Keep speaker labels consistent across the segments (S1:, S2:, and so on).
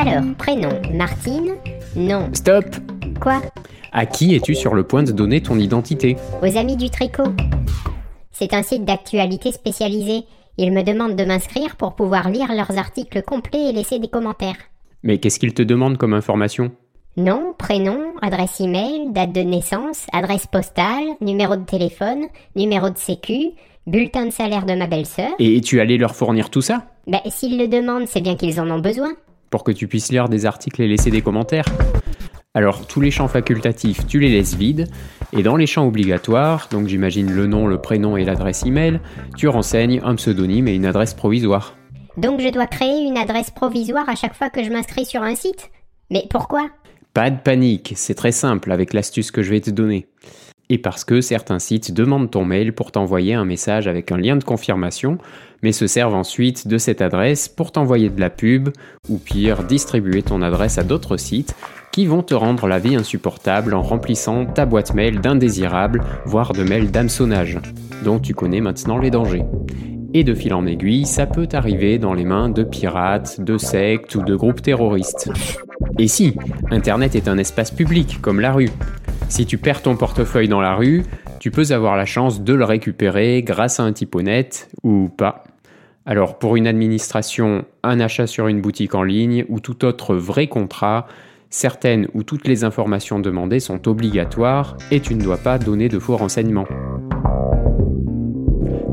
S1: Alors, prénom, Martine Non.
S2: Stop
S1: Quoi
S2: À qui es-tu sur le point de donner ton identité
S1: Aux amis du tricot. C'est un site d'actualité spécialisé. Ils me demandent de m'inscrire pour pouvoir lire leurs articles complets et laisser des commentaires.
S2: Mais qu'est-ce qu'ils te demandent comme information
S1: Nom, prénom, adresse email, date de naissance, adresse postale, numéro de téléphone, numéro de sécu, bulletin de salaire de ma belle-sœur.
S2: Et tu allais leur fournir tout ça
S1: Ben, s'ils le demandent, c'est bien qu'ils en ont besoin.
S2: Pour que tu puisses lire des articles et laisser des commentaires alors tous les champs facultatifs, tu les laisses vides, et dans les champs obligatoires, donc j'imagine le nom, le prénom et l'adresse email, tu renseignes un pseudonyme et une adresse provisoire.
S1: Donc je dois créer une adresse provisoire à chaque fois que je m'inscris sur un site? Mais pourquoi?
S2: Pas de panique, c'est très simple avec l'astuce que je vais te donner. Et parce que certains sites demandent ton mail pour t'envoyer un message avec un lien de confirmation, mais se servent ensuite de cette adresse pour t'envoyer de la pub, ou pire, distribuer ton adresse à d'autres sites qui vont te rendre la vie insupportable en remplissant ta boîte mail d'indésirables, voire de mails d'hameçonnage, dont tu connais maintenant les dangers. Et de fil en aiguille, ça peut arriver dans les mains de pirates, de sectes ou de groupes terroristes. Et si, Internet est un espace public, comme la rue. Si tu perds ton portefeuille dans la rue, tu peux avoir la chance de le récupérer grâce à un type honnête, ou pas. Alors pour une administration, un achat sur une boutique en ligne ou tout autre vrai contrat, Certaines ou toutes les informations demandées sont obligatoires et tu ne dois pas donner de faux renseignements.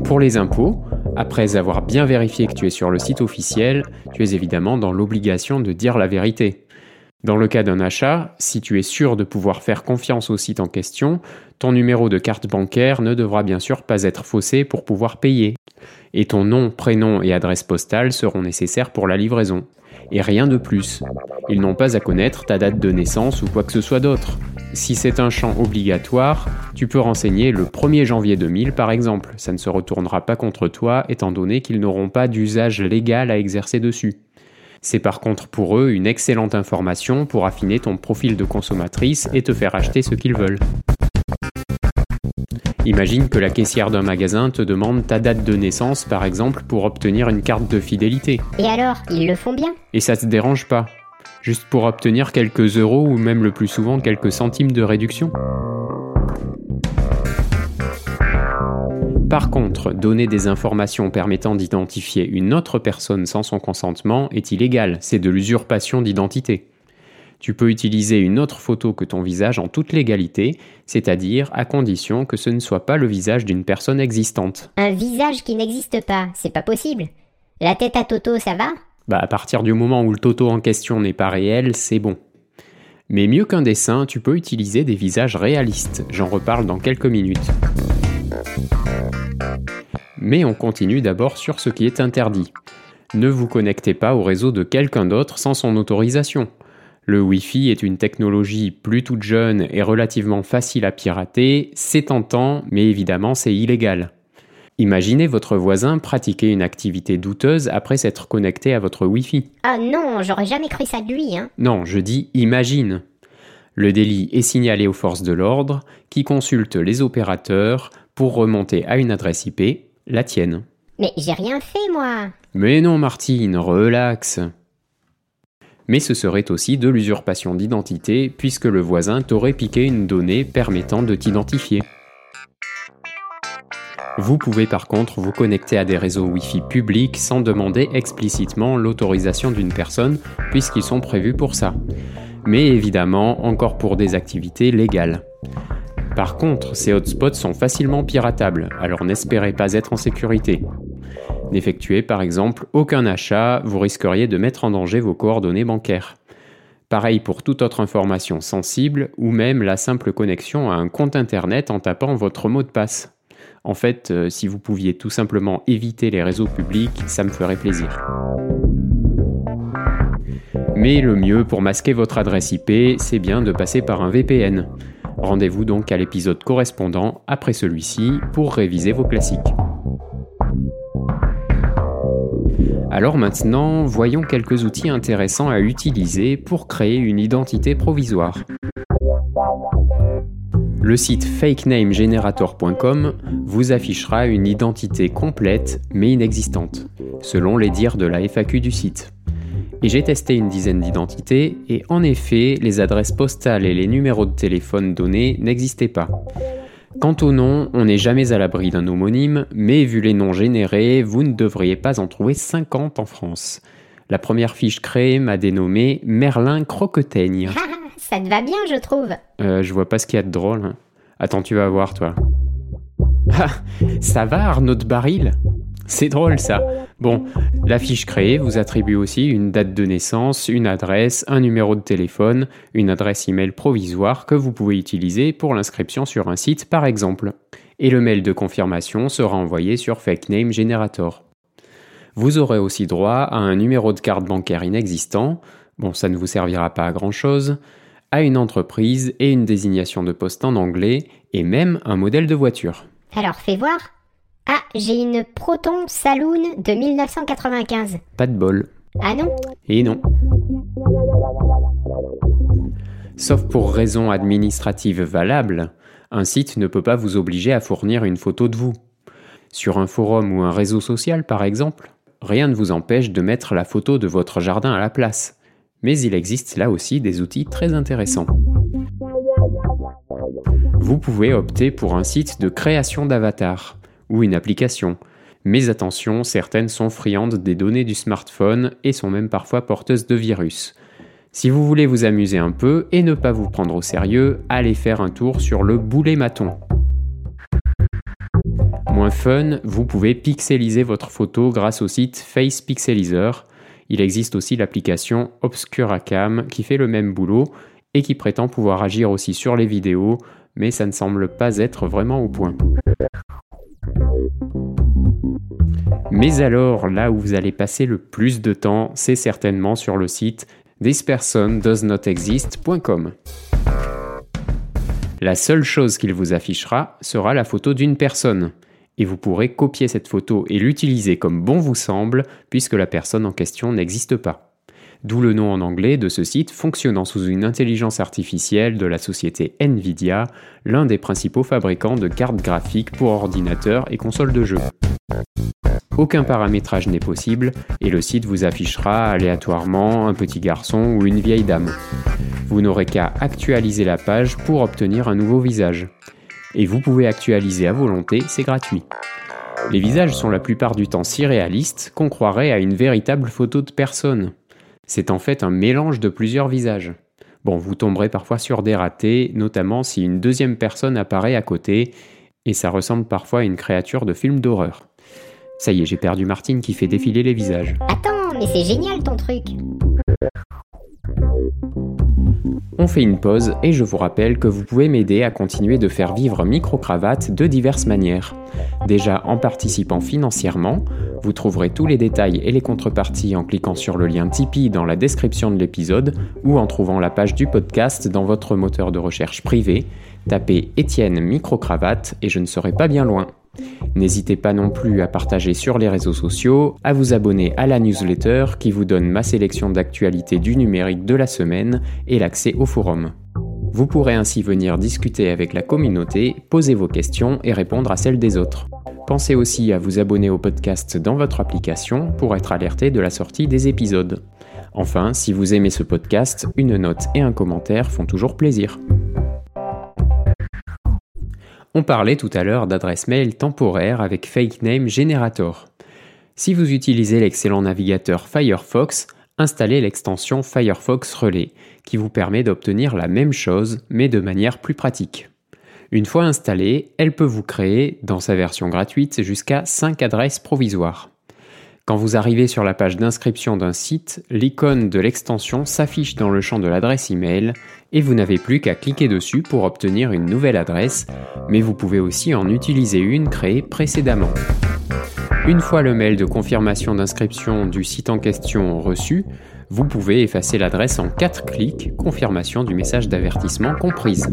S2: Pour les impôts, après avoir bien vérifié que tu es sur le site officiel, tu es évidemment dans l'obligation de dire la vérité. Dans le cas d'un achat, si tu es sûr de pouvoir faire confiance au site en question, ton numéro de carte bancaire ne devra bien sûr pas être faussé pour pouvoir payer. Et ton nom, prénom et adresse postale seront nécessaires pour la livraison et rien de plus. Ils n'ont pas à connaître ta date de naissance ou quoi que ce soit d'autre. Si c'est un champ obligatoire, tu peux renseigner le 1er janvier 2000 par exemple. Ça ne se retournera pas contre toi étant donné qu'ils n'auront pas d'usage légal à exercer dessus. C'est par contre pour eux une excellente information pour affiner ton profil de consommatrice et te faire acheter ce qu'ils veulent. Imagine que la caissière d'un magasin te demande ta date de naissance, par exemple, pour obtenir une carte de fidélité.
S1: Et alors, ils le font bien?
S2: Et ça te dérange pas? Juste pour obtenir quelques euros ou même le plus souvent quelques centimes de réduction? Par contre, donner des informations permettant d'identifier une autre personne sans son consentement est illégal, c'est de l'usurpation d'identité tu peux utiliser une autre photo que ton visage en toute légalité, c'est-à-dire à condition que ce ne soit pas le visage d'une personne existante.
S1: Un visage qui n'existe pas, c'est pas possible. La tête à Toto, ça va?
S2: Bah à partir du moment où le Toto en question n'est pas réel, c'est bon. Mais mieux qu'un dessin, tu peux utiliser des visages réalistes. J'en reparle dans quelques minutes. Mais on continue d'abord sur ce qui est interdit. Ne vous connectez pas au réseau de quelqu'un d'autre sans son autorisation. Le Wi-Fi est une technologie plus toute jeune et relativement facile à pirater, c'est tentant, mais évidemment c'est illégal. Imaginez votre voisin pratiquer une activité douteuse après s'être connecté à votre Wi-Fi.
S1: Ah non, j'aurais jamais cru ça de lui, hein.
S2: Non, je dis imagine. Le délit est signalé aux forces de l'ordre qui consultent les opérateurs pour remonter à une adresse IP, la tienne.
S1: Mais j'ai rien fait, moi.
S2: Mais non, Martine, relax mais ce serait aussi de l'usurpation d'identité puisque le voisin t'aurait piqué une donnée permettant de t'identifier. Vous pouvez par contre vous connecter à des réseaux Wi-Fi publics sans demander explicitement l'autorisation d'une personne puisqu'ils sont prévus pour ça. Mais évidemment encore pour des activités légales. Par contre, ces hotspots sont facilement piratables, alors n'espérez pas être en sécurité. N'effectuez par exemple aucun achat, vous risqueriez de mettre en danger vos coordonnées bancaires. Pareil pour toute autre information sensible ou même la simple connexion à un compte internet en tapant votre mot de passe. En fait, euh, si vous pouviez tout simplement éviter les réseaux publics, ça me ferait plaisir. Mais le mieux pour masquer votre adresse IP, c'est bien de passer par un VPN. Rendez-vous donc à l'épisode correspondant après celui-ci pour réviser vos classiques. Alors maintenant, voyons quelques outils intéressants à utiliser pour créer une identité provisoire. Le site fakenamegenerator.com vous affichera une identité complète mais inexistante, selon les dires de la FAQ du site. Et j'ai testé une dizaine d'identités, et en effet, les adresses postales et les numéros de téléphone donnés n'existaient pas. Quant au nom, on n'est jamais à l'abri d'un homonyme, mais vu les noms générés, vous ne devriez pas en trouver 50 en France. La première fiche créée m'a dénommé Merlin Croqueteigne.
S1: Ça te va bien, je trouve.
S2: Euh, je vois pas ce qu'il y a de drôle. hein. Attends, tu vas voir, toi. Ah, ça va, Arnaud de Baril? C'est drôle, ça. Bon, la fiche créée vous attribue aussi une date de naissance, une adresse, un numéro de téléphone, une adresse email provisoire que vous pouvez utiliser pour l'inscription sur un site, par exemple. Et le mail de confirmation sera envoyé sur Fake Name Generator. Vous aurez aussi droit à un numéro de carte bancaire inexistant, bon ça ne vous servira pas à grand chose, à une entreprise et une désignation de poste en anglais, et même un modèle de voiture.
S1: Alors fais voir. Ah, j'ai une Proton Saloon de 1995.
S2: Pas de bol.
S1: Ah non
S2: Et non. Sauf pour raison administrative valable, un site ne peut pas vous obliger à fournir une photo de vous. Sur un forum ou un réseau social par exemple, rien ne vous empêche de mettre la photo de votre jardin à la place. Mais il existe là aussi des outils très intéressants. Vous pouvez opter pour un site de création d'avatar ou une application. Mais attention, certaines sont friandes des données du smartphone et sont même parfois porteuses de virus. Si vous voulez vous amuser un peu et ne pas vous prendre au sérieux, allez faire un tour sur le boulet maton. Moins fun, vous pouvez pixeliser votre photo grâce au site Face Pixelizer. Il existe aussi l'application Obscuracam qui fait le même boulot et qui prétend pouvoir agir aussi sur les vidéos, mais ça ne semble pas être vraiment au point. Mais alors, là où vous allez passer le plus de temps, c'est certainement sur le site thispersondoesnotexist.com. La seule chose qu'il vous affichera sera la photo d'une personne, et vous pourrez copier cette photo et l'utiliser comme bon vous semble, puisque la personne en question n'existe pas. D'où le nom en anglais de ce site fonctionnant sous une intelligence artificielle de la société Nvidia, l'un des principaux fabricants de cartes graphiques pour ordinateurs et consoles de jeux. Aucun paramétrage n'est possible et le site vous affichera aléatoirement un petit garçon ou une vieille dame. Vous n'aurez qu'à actualiser la page pour obtenir un nouveau visage. Et vous pouvez actualiser à volonté, c'est gratuit. Les visages sont la plupart du temps si réalistes qu'on croirait à une véritable photo de personne. C'est en fait un mélange de plusieurs visages. Bon, vous tomberez parfois sur des ratés, notamment si une deuxième personne apparaît à côté, et ça ressemble parfois à une créature de film d'horreur. Ça y est, j'ai perdu Martine qui fait défiler les visages.
S1: Attends, mais c'est génial ton truc.
S2: On fait une pause et je vous rappelle que vous pouvez m'aider à continuer de faire vivre Microcravate de diverses manières. Déjà en participant financièrement, vous trouverez tous les détails et les contreparties en cliquant sur le lien Tipeee dans la description de l'épisode ou en trouvant la page du podcast dans votre moteur de recherche privé. Tapez Étienne Microcravate et je ne serai pas bien loin. N'hésitez pas non plus à partager sur les réseaux sociaux, à vous abonner à la newsletter qui vous donne ma sélection d'actualités du numérique de la semaine et l'accès au forum. Vous pourrez ainsi venir discuter avec la communauté, poser vos questions et répondre à celles des autres. Pensez aussi à vous abonner au podcast dans votre application pour être alerté de la sortie des épisodes. Enfin, si vous aimez ce podcast, une note et un commentaire font toujours plaisir. On parlait tout à l'heure d'adresse mail temporaire avec Fake Name Generator. Si vous utilisez l'excellent navigateur Firefox, installez l'extension Firefox Relay, qui vous permet d'obtenir la même chose, mais de manière plus pratique. Une fois installée, elle peut vous créer, dans sa version gratuite, jusqu'à 5 adresses provisoires. Quand vous arrivez sur la page d'inscription d'un site, l'icône de l'extension s'affiche dans le champ de l'adresse email et vous n'avez plus qu'à cliquer dessus pour obtenir une nouvelle adresse, mais vous pouvez aussi en utiliser une créée précédemment. Une fois le mail de confirmation d'inscription du site en question reçu, vous pouvez effacer l'adresse en 4 clics, confirmation du message d'avertissement comprise.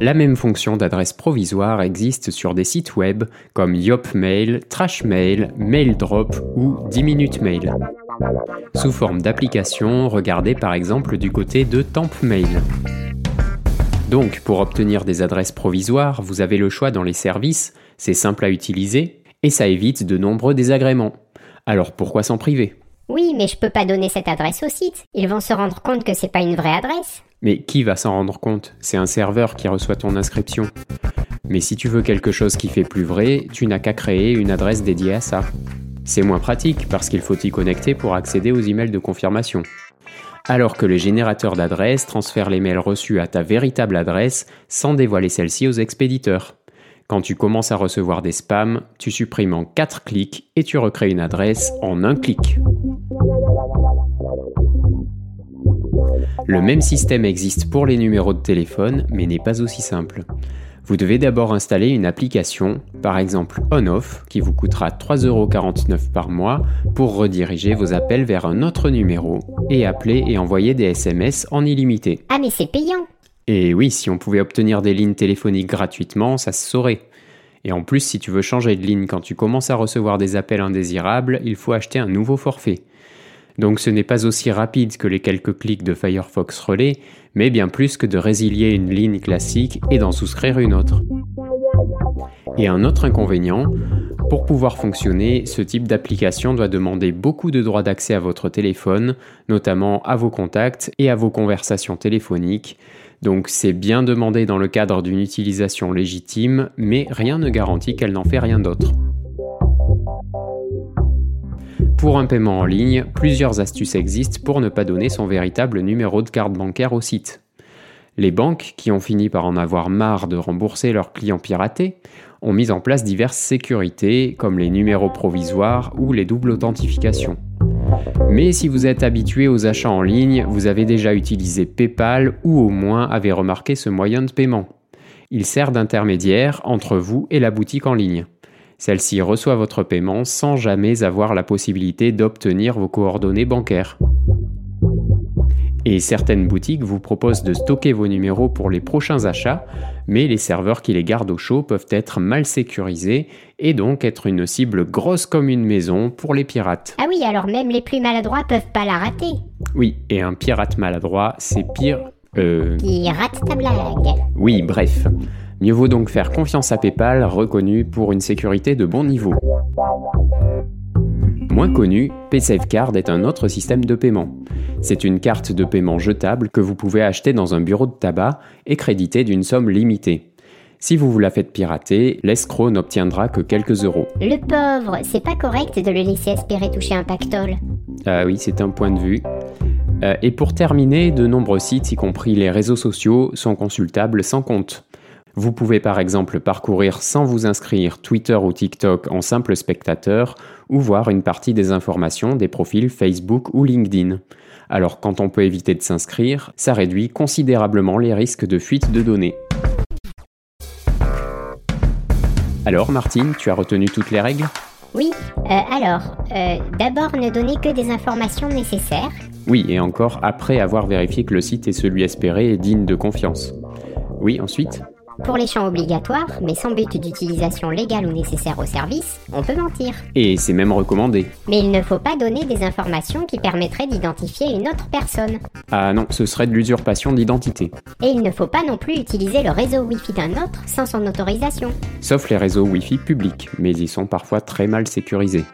S2: La même fonction d'adresse provisoire existe sur des sites web comme Yopmail, Trashmail, MailDrop ou 10 minutes mail. Sous forme d'application, regardez par exemple du côté de Tampmail. Donc, pour obtenir des adresses provisoires, vous avez le choix dans les services, c'est simple à utiliser et ça évite de nombreux désagréments. Alors pourquoi s'en priver?
S1: Oui, mais je peux pas donner cette adresse au site. Ils vont se rendre compte que c'est pas une vraie adresse.
S2: Mais qui va s'en rendre compte? C'est un serveur qui reçoit ton inscription. Mais si tu veux quelque chose qui fait plus vrai, tu n'as qu'à créer une adresse dédiée à ça. C'est moins pratique parce qu'il faut y connecter pour accéder aux emails de confirmation. Alors que le générateur d'adresses transfère les mails reçus à ta véritable adresse sans dévoiler celle-ci aux expéditeurs. Quand tu commences à recevoir des spams, tu supprimes en 4 clics et tu recrées une adresse en un clic. Le même système existe pour les numéros de téléphone, mais n'est pas aussi simple. Vous devez d'abord installer une application, par exemple OnOff, qui vous coûtera 3,49€ par mois pour rediriger vos appels vers un autre numéro et appeler et envoyer des SMS en illimité.
S1: Ah mais c'est payant
S2: et oui, si on pouvait obtenir des lignes téléphoniques gratuitement, ça se saurait. Et en plus, si tu veux changer de ligne quand tu commences à recevoir des appels indésirables, il faut acheter un nouveau forfait. Donc ce n'est pas aussi rapide que les quelques clics de Firefox Relay, mais bien plus que de résilier une ligne classique et d'en souscrire une autre. Et un autre inconvénient, pour pouvoir fonctionner, ce type d'application doit demander beaucoup de droits d'accès à votre téléphone, notamment à vos contacts et à vos conversations téléphoniques, donc c'est bien demandé dans le cadre d'une utilisation légitime, mais rien ne garantit qu'elle n'en fait rien d'autre. Pour un paiement en ligne, plusieurs astuces existent pour ne pas donner son véritable numéro de carte bancaire au site. Les banques, qui ont fini par en avoir marre de rembourser leurs clients piratés, ont mis en place diverses sécurités comme les numéros provisoires ou les doubles authentifications. Mais si vous êtes habitué aux achats en ligne, vous avez déjà utilisé PayPal ou au moins avez remarqué ce moyen de paiement. Il sert d'intermédiaire entre vous et la boutique en ligne. Celle-ci reçoit votre paiement sans jamais avoir la possibilité d'obtenir vos coordonnées bancaires. Et certaines boutiques vous proposent de stocker vos numéros pour les prochains achats, mais les serveurs qui les gardent au chaud peuvent être mal sécurisés et donc être une cible grosse comme une maison pour les pirates.
S1: Ah oui, alors même les plus maladroits peuvent pas la rater.
S2: Oui, et un pirate maladroit, c'est pire...
S1: Euh... Pirate ta blague.
S2: Oui, bref. Mieux vaut donc faire confiance à PayPal, reconnu pour une sécurité de bon niveau. Moins connu, PaySafeCard est un autre système de paiement. C'est une carte de paiement jetable que vous pouvez acheter dans un bureau de tabac et créditer d'une somme limitée. Si vous vous la faites pirater, l'escroc n'obtiendra que quelques euros.
S1: Le pauvre, c'est pas correct de le laisser espérer toucher un pactole.
S2: Ah oui, c'est un point de vue. Euh, et pour terminer, de nombreux sites, y compris les réseaux sociaux, sont consultables sans compte. Vous pouvez par exemple parcourir sans vous inscrire Twitter ou TikTok en simple spectateur ou voir une partie des informations des profils Facebook ou LinkedIn. Alors quand on peut éviter de s'inscrire, ça réduit considérablement les risques de fuite de données. Alors Martine, tu as retenu toutes les règles?
S1: Oui, euh, alors, euh, d'abord ne donner que des informations nécessaires.
S2: Oui, et encore après avoir vérifié que le site est celui espéré et digne de confiance. Oui, ensuite?
S1: Pour les champs obligatoires, mais sans but d'utilisation légale ou nécessaire au service, on peut mentir.
S2: Et c'est même recommandé.
S1: Mais il ne faut pas donner des informations qui permettraient d'identifier une autre personne.
S2: Ah non, ce serait de l'usurpation d'identité.
S1: Et il ne faut pas non plus utiliser le réseau Wi-Fi d'un autre sans son autorisation.
S2: Sauf les réseaux Wi-Fi publics, mais ils sont parfois très mal sécurisés.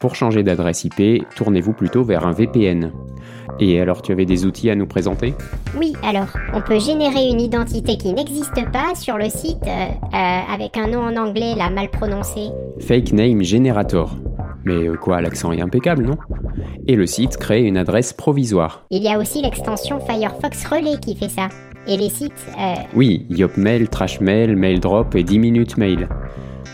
S2: Pour changer d'adresse IP, tournez-vous plutôt vers un VPN. Et alors, tu avais des outils à nous présenter?
S1: Oui, alors, on peut générer une identité qui n'existe pas sur le site euh, euh, avec un nom en anglais là mal prononcé.
S2: Fake Name Generator. Mais euh, quoi, l'accent est impeccable, non? Et le site crée une adresse provisoire.
S1: Il y a aussi l'extension Firefox Relay qui fait ça. Et les sites...
S2: Oui, Yopmail, Trashmail, MailDrop et 10 minutes mail.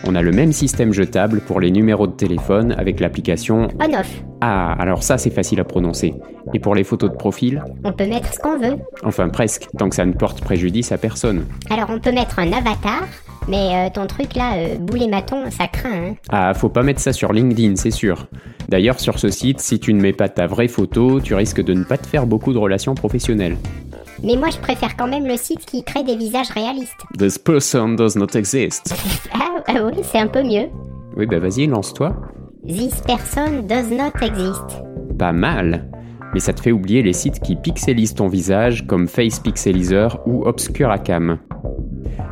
S2: On a le même système jetable pour les numéros de téléphone avec l'application
S1: On-Off.
S2: Ah, alors ça c'est facile à prononcer. Et pour les photos de profil
S1: On peut mettre ce qu'on veut.
S2: Enfin presque, tant que ça ne porte préjudice à personne.
S1: Alors on peut mettre un avatar, mais euh, ton truc là, euh, boulet maton, ça craint. Hein.
S2: Ah, faut pas mettre ça sur LinkedIn, c'est sûr. D'ailleurs, sur ce site, si tu ne mets pas ta vraie photo, tu risques de ne pas te faire beaucoup de relations professionnelles.
S1: Mais moi, je préfère quand même le site qui crée des visages réalistes.
S2: This person does not exist.
S1: ah, ah oui, c'est un peu mieux.
S2: Oui, bah vas-y, lance-toi.
S1: This person does not exist.
S2: Pas mal. Mais ça te fait oublier les sites qui pixelisent ton visage comme Face Pixelizer ou Obscuracam.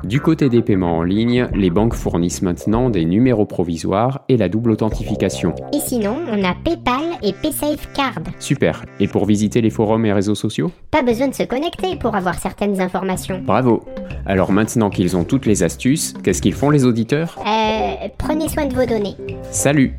S2: Du côté des paiements en ligne, les banques fournissent maintenant des numéros provisoires et la double authentification.
S1: Et sinon, on a PayPal et PaySafeCard.
S2: Super. Et pour visiter les forums et réseaux sociaux?
S1: Pas besoin de se connecter pour avoir certaines informations.
S2: Bravo. Alors maintenant qu'ils ont toutes les astuces, qu'est-ce qu'ils font les auditeurs?
S1: Euh, prenez soin de vos données.
S2: Salut